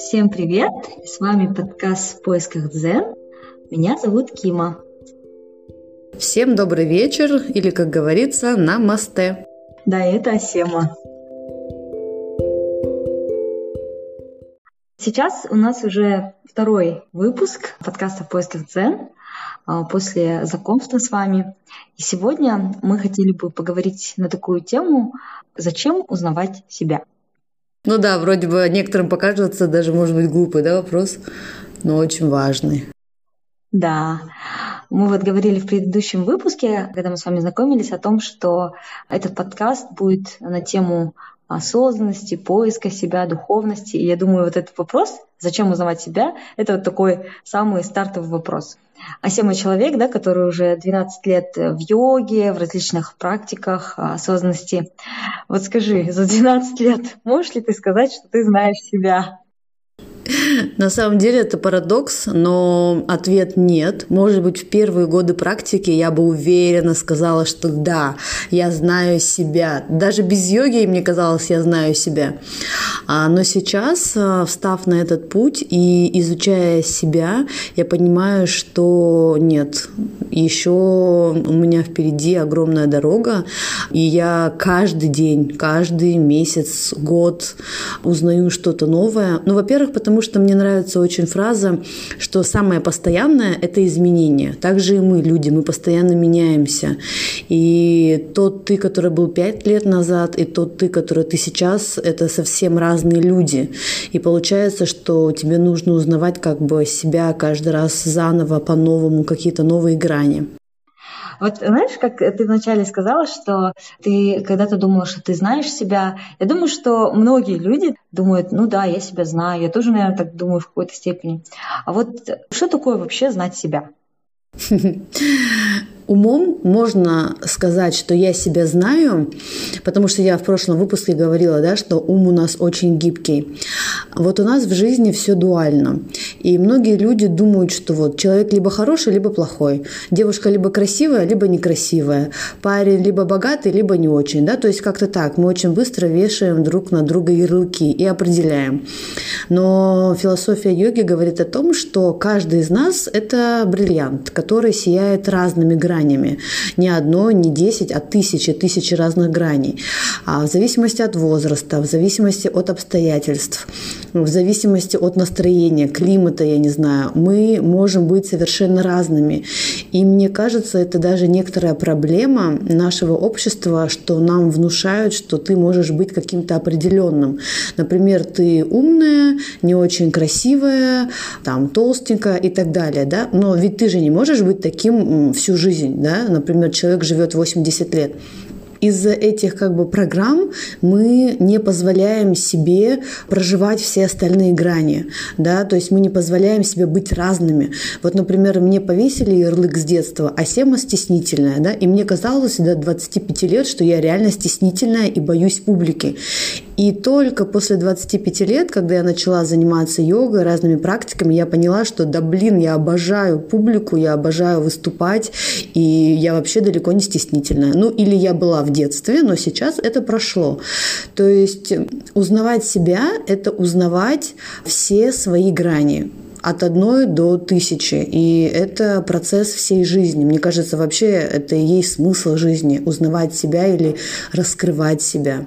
Всем привет! С вами подкаст «В поисках дзен». Меня зовут Кима. Всем добрый вечер, или, как говорится, намасте. Да, это Асема. Сейчас у нас уже второй выпуск подкаста «В поисках дзен» а, после знакомства с вами. И сегодня мы хотели бы поговорить на такую тему «Зачем узнавать себя?». Ну да, вроде бы некоторым покажется даже, может быть, глупый да, вопрос, но очень важный. Да. Мы вот говорили в предыдущем выпуске, когда мы с вами знакомились, о том, что этот подкаст будет на тему осознанности, поиска себя, духовности. И я думаю, вот этот вопрос, зачем узнавать себя, это вот такой самый стартовый вопрос. Асема человек, да, который уже 12 лет в йоге, в различных практиках осознанности. Вот скажи, за 12 лет можешь ли ты сказать, что ты знаешь себя? На самом деле это парадокс, но ответ нет. Может быть, в первые годы практики я бы уверенно сказала, что да, я знаю себя. Даже без йоги мне казалось, я знаю себя. А, но сейчас, а, встав на этот путь и изучая себя, я понимаю, что нет, еще у меня впереди огромная дорога, и я каждый день, каждый месяц, год узнаю что-то новое. Ну, во-первых, потому что мне нравится очень фраза, что самое постоянное – это изменение. Также и мы, люди, мы постоянно меняемся. И тот ты, который был пять лет назад, и тот ты, который ты сейчас – это совсем разные люди. И получается, что тебе нужно узнавать как бы себя каждый раз заново, по-новому, какие-то новые грани. Вот знаешь, как ты вначале сказала, что ты когда-то думала, что ты знаешь себя. Я думаю, что многие люди думают, ну да, я себя знаю. Я тоже, наверное, так думаю в какой-то степени. А вот что такое вообще знать себя? Умом можно сказать, что я себя знаю, потому что я в прошлом выпуске говорила, да, что ум у нас очень гибкий. Вот у нас в жизни все дуально. И многие люди думают, что вот человек либо хороший, либо плохой. Девушка либо красивая, либо некрасивая. Парень либо богатый, либо не очень. Да? То есть как-то так. Мы очень быстро вешаем друг на друга ярлыки и определяем. Но философия йоги говорит о том, что каждый из нас – это бриллиант, который сияет разными гранями гранями. Не одно, не десять, а тысячи, тысячи разных граней. А в зависимости от возраста, в зависимости от обстоятельств, в зависимости от настроения, климата, я не знаю, мы можем быть совершенно разными. И мне кажется, это даже некоторая проблема нашего общества, что нам внушают, что ты можешь быть каким-то определенным. Например, ты умная, не очень красивая, там толстенькая и так далее, да? Но ведь ты же не можешь быть таким всю жизнь жизнь, да, например, человек живет 80 лет, из-за этих как бы программ мы не позволяем себе проживать все остальные грани, да, то есть мы не позволяем себе быть разными. Вот, например, мне повесили ярлык с детства, а Сема стеснительная, да, и мне казалось до 25 лет, что я реально стеснительная и боюсь публики. И только после 25 лет, когда я начала заниматься йогой, разными практиками, я поняла, что да блин, я обожаю публику, я обожаю выступать, и я вообще далеко не стеснительная. Ну, или я была в детстве, но сейчас это прошло. То есть узнавать себя – это узнавать все свои грани от одной до тысячи. И это процесс всей жизни. Мне кажется, вообще это и есть смысл жизни – узнавать себя или раскрывать себя.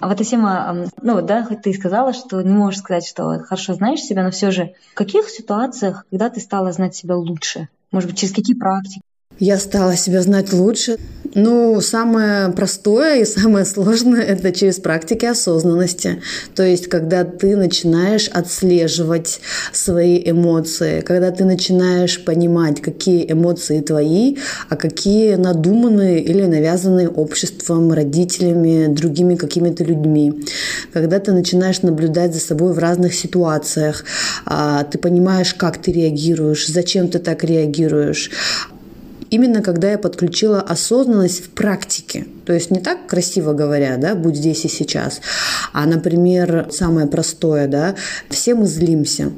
А вот, Асима, ну да, хоть ты и сказала, что не можешь сказать, что хорошо знаешь себя, но все же в каких ситуациях, когда ты стала знать себя лучше? Может быть, через какие практики? Я стала себя знать лучше. Ну, самое простое и самое сложное – это через практики осознанности. То есть, когда ты начинаешь отслеживать свои эмоции, когда ты начинаешь понимать, какие эмоции твои, а какие надуманные или навязанные обществом, родителями, другими какими-то людьми. Когда ты начинаешь наблюдать за собой в разных ситуациях, а, ты понимаешь, как ты реагируешь, зачем ты так реагируешь, именно когда я подключила осознанность в практике. То есть не так красиво говоря, да, будь здесь и сейчас, а, например, самое простое, да, все мы злимся.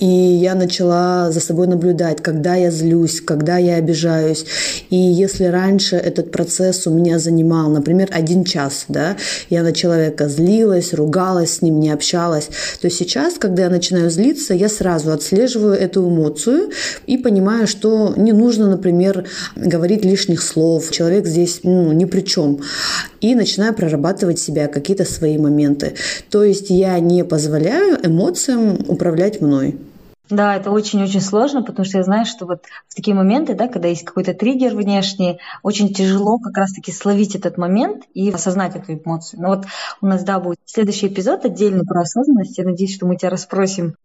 И я начала за собой наблюдать, когда я злюсь, когда я обижаюсь. И если раньше этот процесс у меня занимал, например, один час, да, я на человека злилась, ругалась с ним, не общалась, то сейчас, когда я начинаю злиться, я сразу отслеживаю эту эмоцию и понимаю, что не нужно, например, говорить лишних слов. Человек здесь ну, ни при чем. И начинаю прорабатывать себя, какие-то свои моменты. То есть я не позволяю эмоциям управлять мной. Да, это очень-очень сложно, потому что я знаю, что вот в такие моменты, да, когда есть какой-то триггер внешний, очень тяжело как раз-таки словить этот момент и осознать эту эмоцию. Но вот у нас, да, будет следующий эпизод отдельно про осознанность. Я надеюсь, что мы тебя расспросим.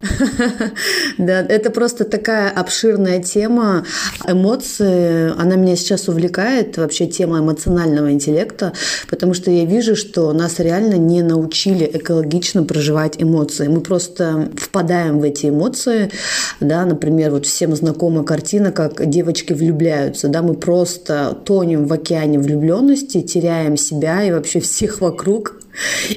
Да, это просто такая обширная тема. Эмоции, она меня сейчас увлекает, вообще тема эмоционального интеллекта, потому что я вижу, что нас реально не научили экологично проживать эмоции. Мы просто впадаем в эти эмоции, да, например, вот всем знакома картина, как девочки влюбляются, да, мы просто тонем в океане влюбленности, теряем себя и вообще всех вокруг,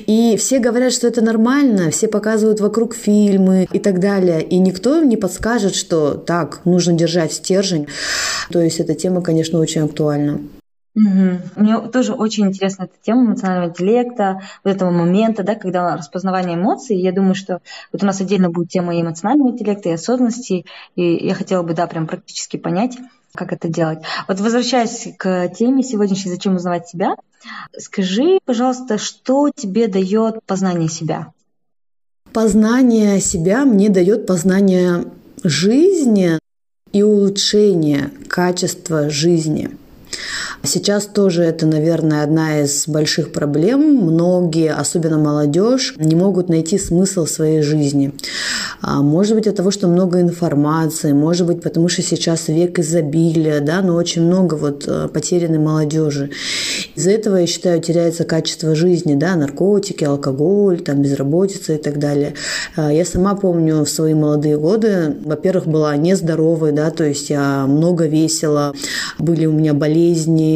и все говорят, что это нормально, все показывают вокруг фильмы и так далее. И никто не подскажет, что так, нужно держать стержень. То есть эта тема, конечно, очень актуальна. Угу. Мне тоже очень интересна эта тема эмоционального интеллекта, вот этого момента, да, когда распознавание эмоций. Я думаю, что вот у нас отдельно будет тема и эмоционального интеллекта, и осознанности, и я хотела бы, да, прям практически понять, как это делать. Вот возвращаясь к теме сегодняшней «Зачем узнавать себя?», скажи, пожалуйста, что тебе дает познание себя? Познание себя мне дает познание жизни и улучшение качества жизни – Сейчас тоже это, наверное, одна из больших проблем. Многие, особенно молодежь, не могут найти смысл своей жизни. А, может быть, от того, что много информации, может быть, потому что сейчас век изобилия, да, но очень много вот э, потерянной молодежи. Из-за этого, я считаю, теряется качество жизни, да, наркотики, алкоголь, там, безработица и так далее. А, я сама помню в свои молодые годы, во-первых, была нездоровой, да, то есть я много весила, были у меня болезни,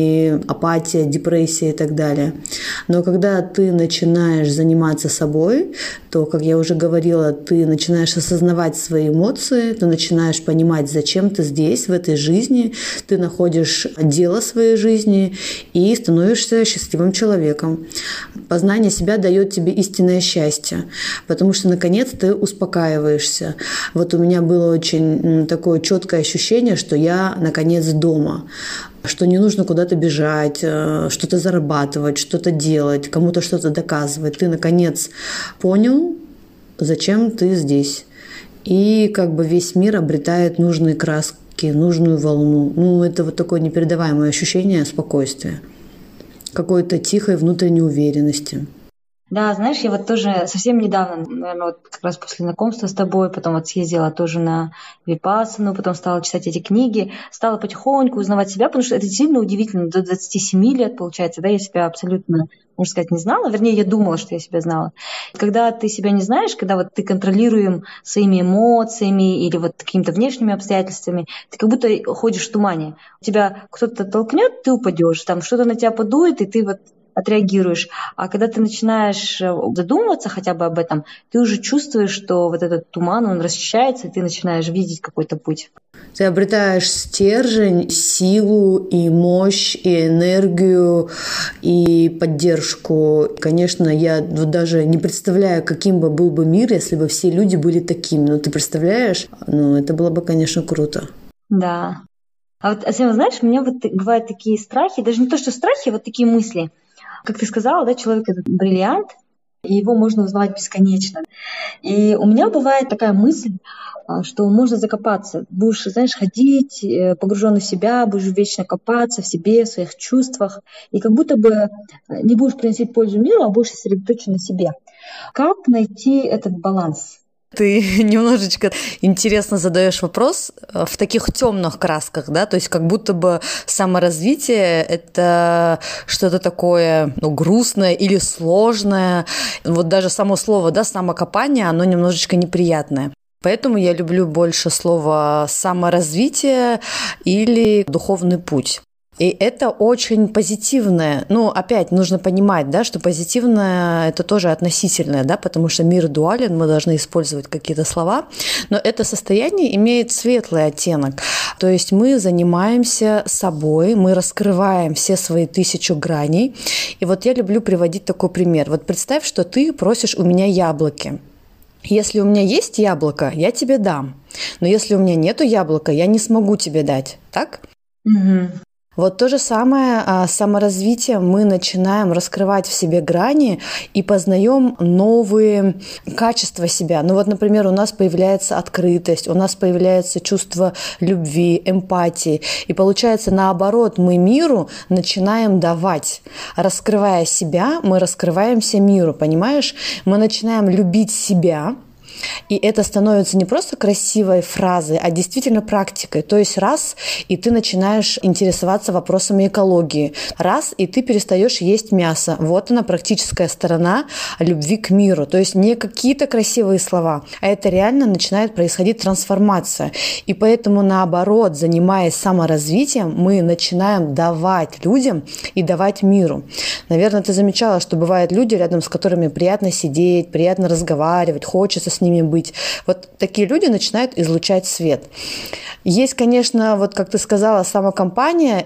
апатия, депрессия и так далее. Но когда ты начинаешь заниматься собой, то, как я уже говорила, ты начинаешь осознавать свои эмоции, ты начинаешь понимать, зачем ты здесь, в этой жизни, ты находишь дело своей жизни и становишься счастливым человеком. Познание себя дает тебе истинное счастье, потому что, наконец, ты успокаиваешься. Вот у меня было очень такое четкое ощущение, что я, наконец, дома что не нужно куда-то бежать, э, что-то зарабатывать, что-то делать, кому-то что-то доказывать. Ты, наконец, понял, зачем ты здесь. И как бы весь мир обретает нужные краски, нужную волну. Ну, это вот такое непередаваемое ощущение спокойствия, какой-то тихой внутренней уверенности. Да, знаешь, я вот тоже совсем недавно, наверное, вот как раз после знакомства с тобой, потом вот съездила тоже на Випассану, потом стала читать эти книги, стала потихоньку узнавать себя, потому что это действительно удивительно. До 27 лет, получается, да, я себя абсолютно, можно сказать, не знала. Вернее, я думала, что я себя знала. Когда ты себя не знаешь, когда вот ты контролируем своими эмоциями или вот какими-то внешними обстоятельствами, ты как будто ходишь в тумане. У тебя кто-то толкнет, ты упадешь, там что-то на тебя подует, и ты вот отреагируешь. А когда ты начинаешь э, задумываться хотя бы об этом, ты уже чувствуешь, что вот этот туман, он расчищается, и ты начинаешь видеть какой-то путь. Ты обретаешь стержень, силу и мощь, и энергию, и поддержку. Конечно, я вот даже не представляю, каким бы был бы мир, если бы все люди были такими. Но ты представляешь? Ну, это было бы, конечно, круто. Да. А вот, Асема, знаешь, у меня вот бывают такие страхи, даже не то, что страхи, а вот такие мысли – как ты сказала, да, человек это бриллиант, и его можно узнавать бесконечно. И у меня бывает такая мысль, а, что можно закопаться. Будешь, знаешь, ходить, э, погруженный в себя, будешь вечно копаться в себе, в своих чувствах, и как будто бы э, не будешь приносить пользу миру, а будешь сосредоточен на себе. Как найти этот баланс? Ты немножечко интересно задаешь вопрос э, в таких темных красках, да, то есть как будто бы саморазвитие это что-то такое ну, грустное или сложное. Вот даже само слово, да, самокопание, оно немножечко неприятное. Поэтому я люблю больше слово саморазвитие или духовный путь. И это очень позитивное. Ну, опять нужно понимать, да, что позитивное это тоже относительное, да, потому что мир дуален, мы должны использовать какие-то слова, но это состояние имеет светлый оттенок. То есть мы занимаемся собой, мы раскрываем все свои тысячу граней. И вот я люблю приводить такой пример. Вот представь, что ты просишь у меня яблоки. Если у меня есть яблоко, я тебе дам. Но если у меня нету яблока, я не смогу тебе дать. Так? Угу. Вот то же самое а, с саморазвитием мы начинаем раскрывать в себе грани и познаем новые качества себя. Ну вот, например, у нас появляется открытость, у нас появляется чувство любви, эмпатии. И получается, наоборот, мы миру начинаем давать. Раскрывая себя, мы раскрываемся миру, понимаешь? Мы начинаем любить себя, и это становится не просто красивой фразой, а действительно практикой. То есть раз, и ты начинаешь интересоваться вопросами экологии. Раз, и ты перестаешь есть мясо. Вот она практическая сторона любви к миру. То есть не какие-то красивые слова, а это реально начинает происходить трансформация. И поэтому наоборот, занимаясь саморазвитием, мы начинаем давать людям и давать миру. Наверное, ты замечала, что бывают люди, рядом с которыми приятно сидеть, приятно разговаривать, хочется с ними быть. Вот такие люди начинают излучать свет. Есть, конечно, вот как ты сказала, сама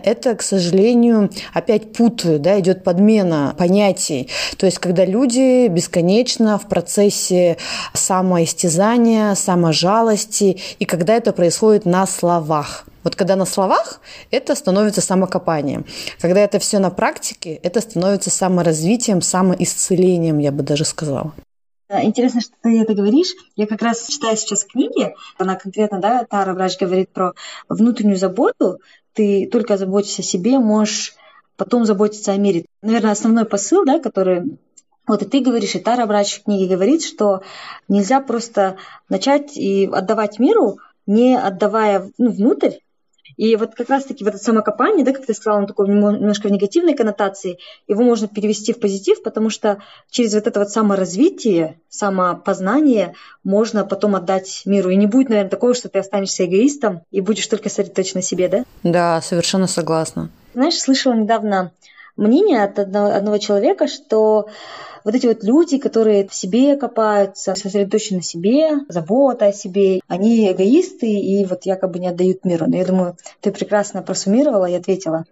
это, к сожалению, опять путают, да, идет подмена понятий. То есть, когда люди бесконечно в процессе самоистязания, саможалости, и когда это происходит на словах. Вот когда на словах, это становится самокопанием. Когда это все на практике, это становится саморазвитием, самоисцелением, я бы даже сказала. Интересно, что ты это говоришь. Я как раз читаю сейчас книги. Она конкретно, да, Тара врач говорит про внутреннюю заботу. Ты только заботишься о себе, можешь потом заботиться о мире. Наверное, основной посыл, да, который вот и ты говоришь, и Тара врач в книге говорит, что нельзя просто начать и отдавать миру, не отдавая ну, внутрь, и вот как раз-таки в это самокопание, да, как ты сказала, он такой немножко в негативной коннотации, его можно перевести в позитив, потому что через вот это вот саморазвитие, самопознание можно потом отдать миру. И не будет, наверное, такого, что ты останешься эгоистом и будешь только сосредоточен на себе, да? Да, совершенно согласна. Знаешь, слышала недавно мнение от одного, одного человека, что вот эти вот люди, которые в себе копаются, сосредоточены на себе, забота о себе, они эгоисты и вот якобы не отдают миру. Но я думаю, ты прекрасно просуммировала и ответила.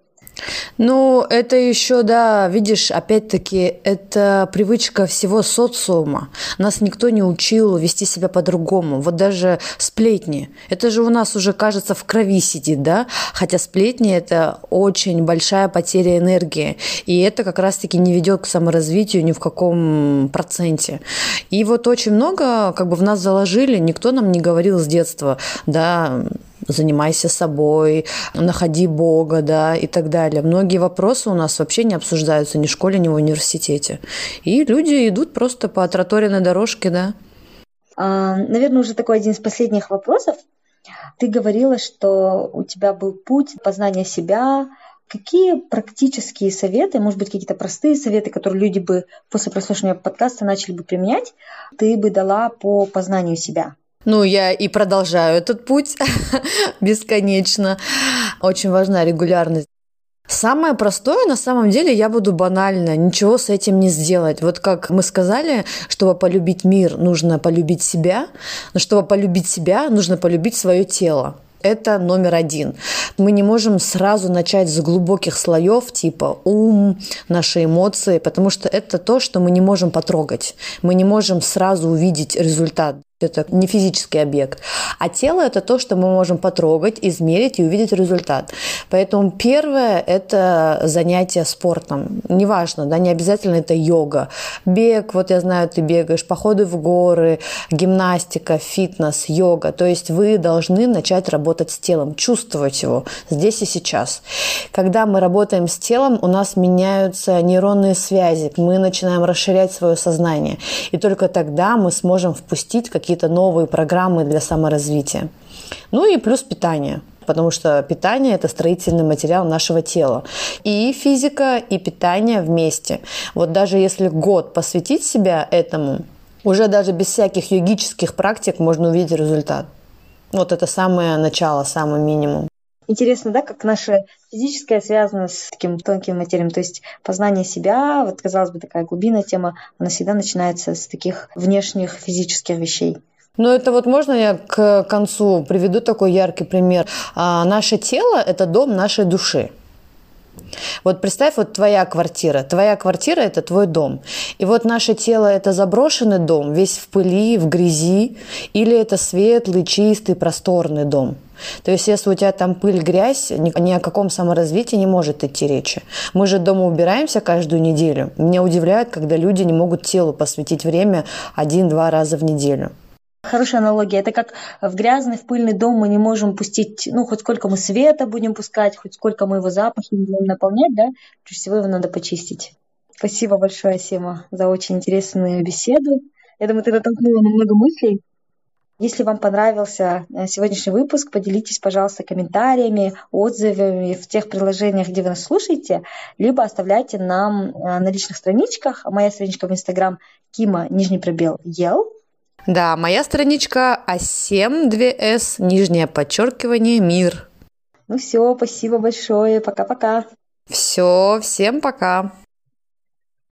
Ну, это еще, да, видишь, опять-таки, это привычка всего социума. Нас никто не учил вести себя по-другому. Вот даже сплетни. Это же у нас уже, кажется, в крови сидит, да? Хотя сплетни – это очень большая потеря энергии. И это как раз-таки не ведет к саморазвитию ни в каком проценте. И вот очень много как бы в нас заложили, никто нам не говорил с детства, да, занимайся собой, находи Бога, да, и так далее. Многие вопросы у нас вообще не обсуждаются ни в школе, ни в университете. И люди идут просто по отраторенной дорожке, да. А, наверное, уже такой один из последних вопросов. Ты говорила, что у тебя был путь познания себя. Какие практические советы, может быть, какие-то простые советы, которые люди бы после прослушивания подкаста начали бы применять, ты бы дала по познанию себя? Ну, я и продолжаю этот путь бесконечно. Очень важна регулярность. Самое простое, на самом деле, я буду банально, ничего с этим не сделать. Вот как мы сказали, чтобы полюбить мир, нужно полюбить себя, но чтобы полюбить себя, нужно полюбить свое тело. Это номер один. Мы не можем сразу начать с глубоких слоев, типа ум, наши эмоции, потому что это то, что мы не можем потрогать. Мы не можем сразу увидеть результат это не физический объект. А тело – это то, что мы можем потрогать, измерить и увидеть результат. Поэтому первое – это занятие спортом. Неважно, да, не обязательно это йога. Бег, вот я знаю, ты бегаешь, походы в горы, гимнастика, фитнес, йога. То есть вы должны начать работать с телом, чувствовать его здесь и сейчас. Когда мы работаем с телом, у нас меняются нейронные связи, мы начинаем расширять свое сознание. И только тогда мы сможем впустить какие какие-то новые программы для саморазвития. Ну и плюс питание потому что питание – это строительный материал нашего тела. И физика, и питание вместе. Вот даже если год посвятить себя этому, уже даже без всяких йогических практик можно увидеть результат. Вот это самое начало, самый минимум. Интересно, да, как наши физическое связано с таким тонким материем, то есть познание себя, вот казалось бы такая глубинная тема, она всегда начинается с таких внешних физических вещей. Ну, это вот можно я к концу приведу такой яркий пример. А, наше тело – это дом нашей души. Вот представь, вот твоя квартира. Твоя квартира – это твой дом. И вот наше тело – это заброшенный дом, весь в пыли, в грязи, или это светлый, чистый, просторный дом. То есть, если у тебя там пыль, грязь, ни, ни о каком саморазвитии не может идти речи. Мы же дома убираемся каждую неделю. Меня удивляет, когда люди не могут телу посвятить время один-два раза в неделю. Хорошая аналогия. Это как в грязный, в пыльный дом мы не можем пустить, ну, хоть сколько мы света будем пускать, хоть сколько мы его запахом будем наполнять, да, прежде всего его надо почистить. Спасибо большое, Сима, за очень интересную беседу. Я думаю, ты натолкнула на много мыслей. Если вам понравился э, сегодняшний выпуск, поделитесь, пожалуйста, комментариями, отзывами в тех приложениях, где вы нас слушаете, либо оставляйте нам э, на личных страничках. Моя страничка в Инстаграм Кима, нижний пробел, ел. Да, моя страничка А7 2С, нижнее подчеркивание, мир. Ну все, спасибо большое, пока-пока. Все, всем пока.